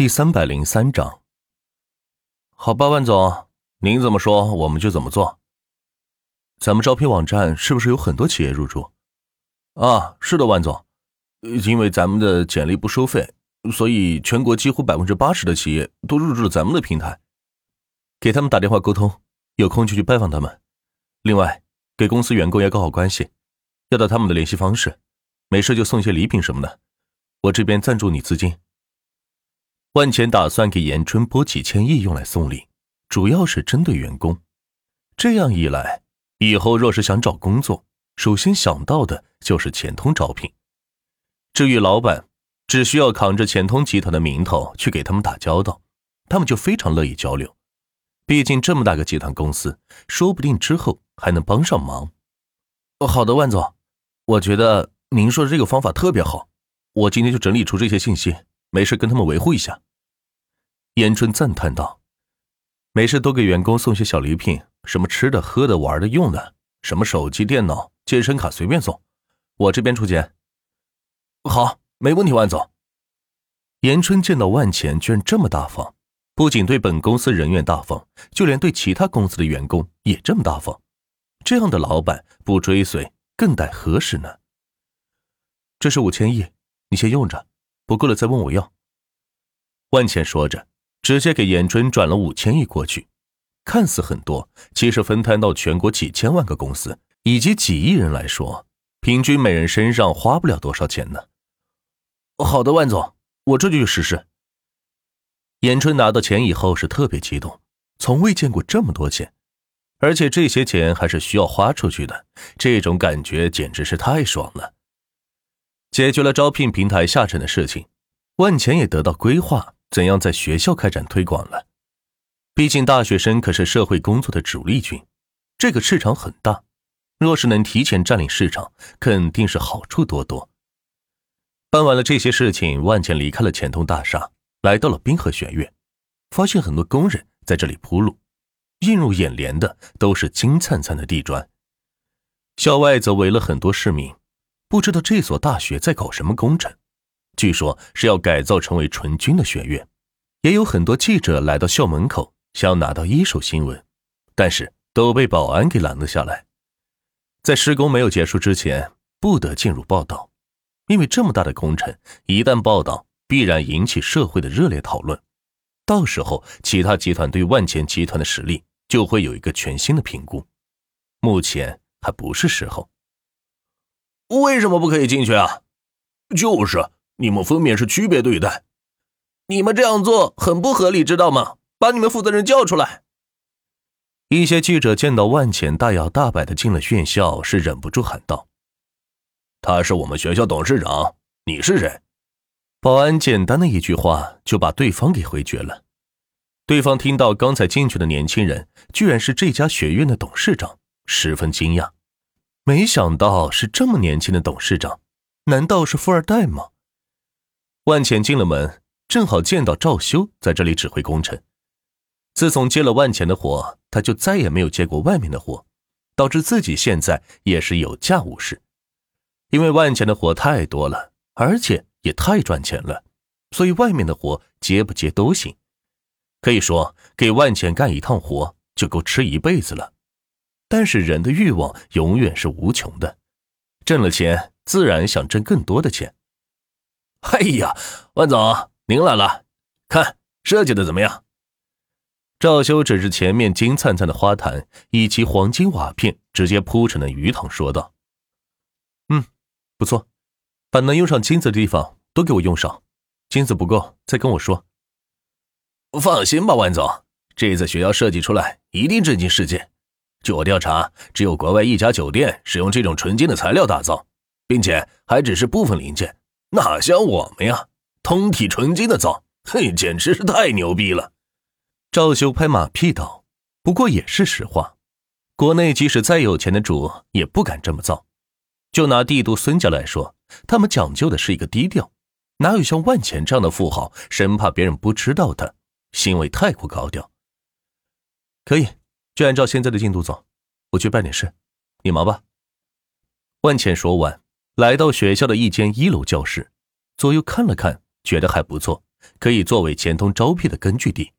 第三百零三章。好吧，万总，您怎么说我们就怎么做。咱们招聘网站是不是有很多企业入驻？啊，是的，万总。因为咱们的简历不收费，所以全国几乎百分之八十的企业都入驻了咱们的平台。给他们打电话沟通，有空就去拜访他们。另外，给公司员工也搞好关系，要到他们的联系方式，没事就送些礼品什么的。我这边赞助你资金。万钱打算给严春拨几千亿用来送礼，主要是针对员工。这样一来，以后若是想找工作，首先想到的就是钱通招聘。至于老板，只需要扛着钱通集团的名头去给他们打交道，他们就非常乐意交流。毕竟这么大个集团公司，说不定之后还能帮上忙。好的，万总，我觉得您说的这个方法特别好，我今天就整理出这些信息。没事，跟他们维护一下。严春赞叹道：“没事，多给员工送些小礼品，什么吃的、喝的、玩的、用的，什么手机、电脑、健身卡，随便送，我这边出钱。”好，没问题，万总。严春见到万钱居然这么大方，不仅对本公司人员大方，就连对其他公司的员工也这么大方，这样的老板不追随，更待何时呢？这是五千亿，你先用着。不够了再问我要。万茜说着，直接给严春转了五千亿过去，看似很多，其实分摊到全国几千万个公司以及几亿人来说，平均每人身上花不了多少钱呢。好的，万总，我这就去实施。严春拿到钱以后是特别激动，从未见过这么多钱，而且这些钱还是需要花出去的，这种感觉简直是太爽了。解决了招聘平台下沉的事情，万钱也得到规划怎样在学校开展推广了。毕竟大学生可是社会工作的主力军，这个市场很大，若是能提前占领市场，肯定是好处多多。办完了这些事情，万钱离开了钱通大厦，来到了滨河学院，发现很多工人在这里铺路，映入眼帘的都是金灿灿的地砖。校外则围了很多市民。不知道这所大学在搞什么工程，据说是要改造成为纯军的学院。也有很多记者来到校门口，想要拿到一手新闻，但是都被保安给拦了下来。在施工没有结束之前，不得进入报道，因为这么大的工程，一旦报道，必然引起社会的热烈讨论。到时候，其他集团对万钱集团的实力就会有一个全新的评估。目前还不是时候。为什么不可以进去啊？就是你们分明是区别对待，你们这样做很不合理，知道吗？把你们负责人叫出来。一些记者见到万钱大摇大摆的进了院校，是忍不住喊道：“他是我们学校董事长，你是谁？”保安简单的一句话就把对方给回绝了。对方听到刚才进去的年轻人居然是这家学院的董事长，十分惊讶。没想到是这么年轻的董事长，难道是富二代吗？万钱进了门，正好见到赵修在这里指挥工程。自从接了万钱的活，他就再也没有接过外面的活，导致自己现在也是有价无市。因为万钱的活太多了，而且也太赚钱了，所以外面的活接不接都行。可以说，给万钱干一趟活就够吃一辈子了。但是人的欲望永远是无穷的，挣了钱自然想挣更多的钱。哎呀，万总您来了，看设计的怎么样？赵修指着前面金灿灿的花坛以及黄金瓦片直接铺成的鱼塘说道：“嗯，不错，把能用上金子的地方都给我用上，金子不够再跟我说。”放心吧，万总，这次学校设计出来一定震惊世界。据我调查，只有国外一家酒店使用这种纯金的材料打造，并且还只是部分零件，哪像我们呀，通体纯金的造，嘿，简直是太牛逼了！赵修拍马屁道：“不过也是实话，国内即使再有钱的主也不敢这么造。就拿帝都孙家来说，他们讲究的是一个低调，哪有像万钱这样的富豪，生怕别人不知道的，行为太过高调。可以。”就按照现在的进度走，我去办点事，你忙吧。万茜说完，来到学校的一间一楼教室，左右看了看，觉得还不错，可以作为钱通招聘的根据地。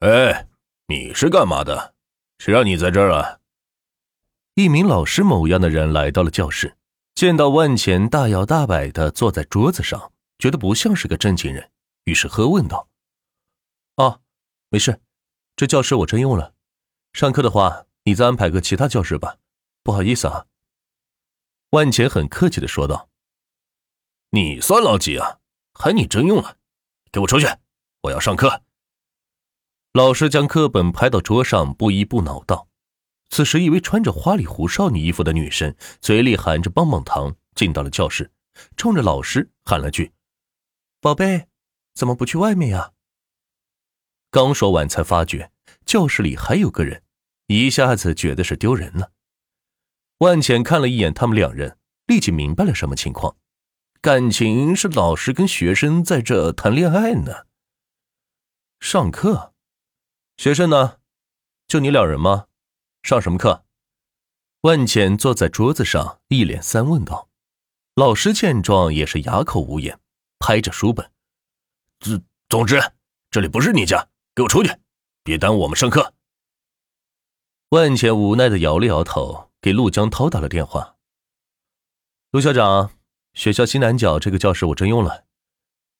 哎，你是干嘛的？谁让你在这儿啊？一名老师某样的人来到了教室，见到万钱大摇大摆的坐在桌子上，觉得不像是个正经人，于是喝问道：“啊，没事，这教室我真用了。上课的话，你再安排个其他教室吧。不好意思啊。”万钱很客气的说道：“你算老几啊？还你真用了？给我出去！我要上课。”老师将课本拍到桌上，不依不挠道：“此时，一位穿着花里胡哨女衣服的女生，嘴里含着棒棒糖，进到了教室，冲着老师喊了句：‘宝贝，怎么不去外面呀？’刚说完，才发觉教室里还有个人，一下子觉得是丢人了。”万浅看了一眼他们两人，立即明白了什么情况。感情是老师跟学生在这谈恋爱呢。上课，学生呢？就你两人吗？上什么课？万浅坐在桌子上，一脸三问道。老师见状也是哑口无言，拍着书本：“总总之，这里不是你家，给我出去，别耽误我们上课。”万浅无奈的摇了摇头。给陆江涛打了电话。陆校长，学校西南角这个教室我征用了。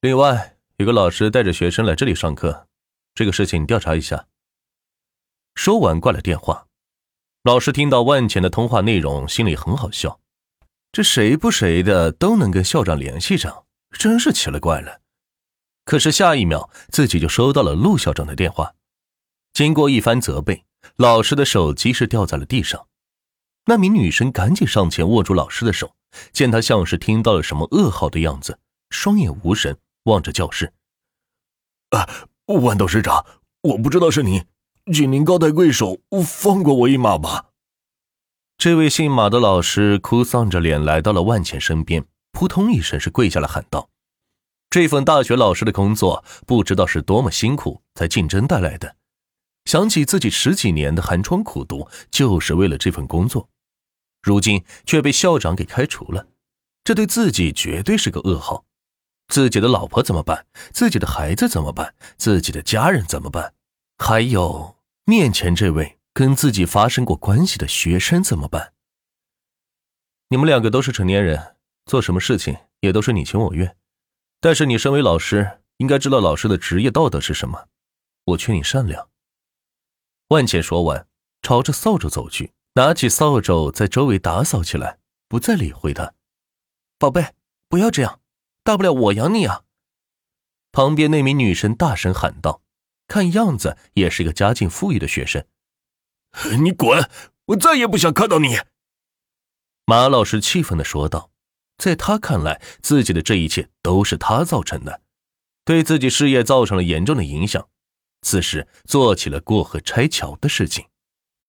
另外，有个老师带着学生来这里上课，这个事情你调查一下。说完挂了电话。老师听到万钱的通话内容，心里很好笑。这谁不谁的都能跟校长联系上，真是奇了怪了。可是下一秒，自己就收到了陆校长的电话。经过一番责备，老师的手机是掉在了地上。那名女生赶紧上前握住老师的手，见他像是听到了什么噩耗的样子，双眼无神望着教室。啊，万董事长，我不知道是你，请您高抬贵手，放过我一马吧。这位姓马的老师哭丧着脸来到了万茜身边，扑通一声是跪下来，喊道：“这份大学老师的工作，不知道是多么辛苦才竞争带来的。想起自己十几年的寒窗苦读，就是为了这份工作。”如今却被校长给开除了，这对自己绝对是个噩耗。自己的老婆怎么办？自己的孩子怎么办？自己的家人怎么办？还有面前这位跟自己发生过关系的学生怎么办？你们两个都是成年人，做什么事情也都是你情我愿。但是你身为老师，应该知道老师的职业道德是什么。我劝你善良。万茜说完，朝着扫帚走去。拿起扫帚在周围打扫起来，不再理会他。宝贝，不要这样，大不了我养你啊！旁边那名女生大声喊道，看样子也是个家境富裕的学生。你滚！我再也不想看到你！马老师气愤的说道。在他看来，自己的这一切都是他造成的，对自己事业造成了严重的影响。此时做起了过河拆桥的事情。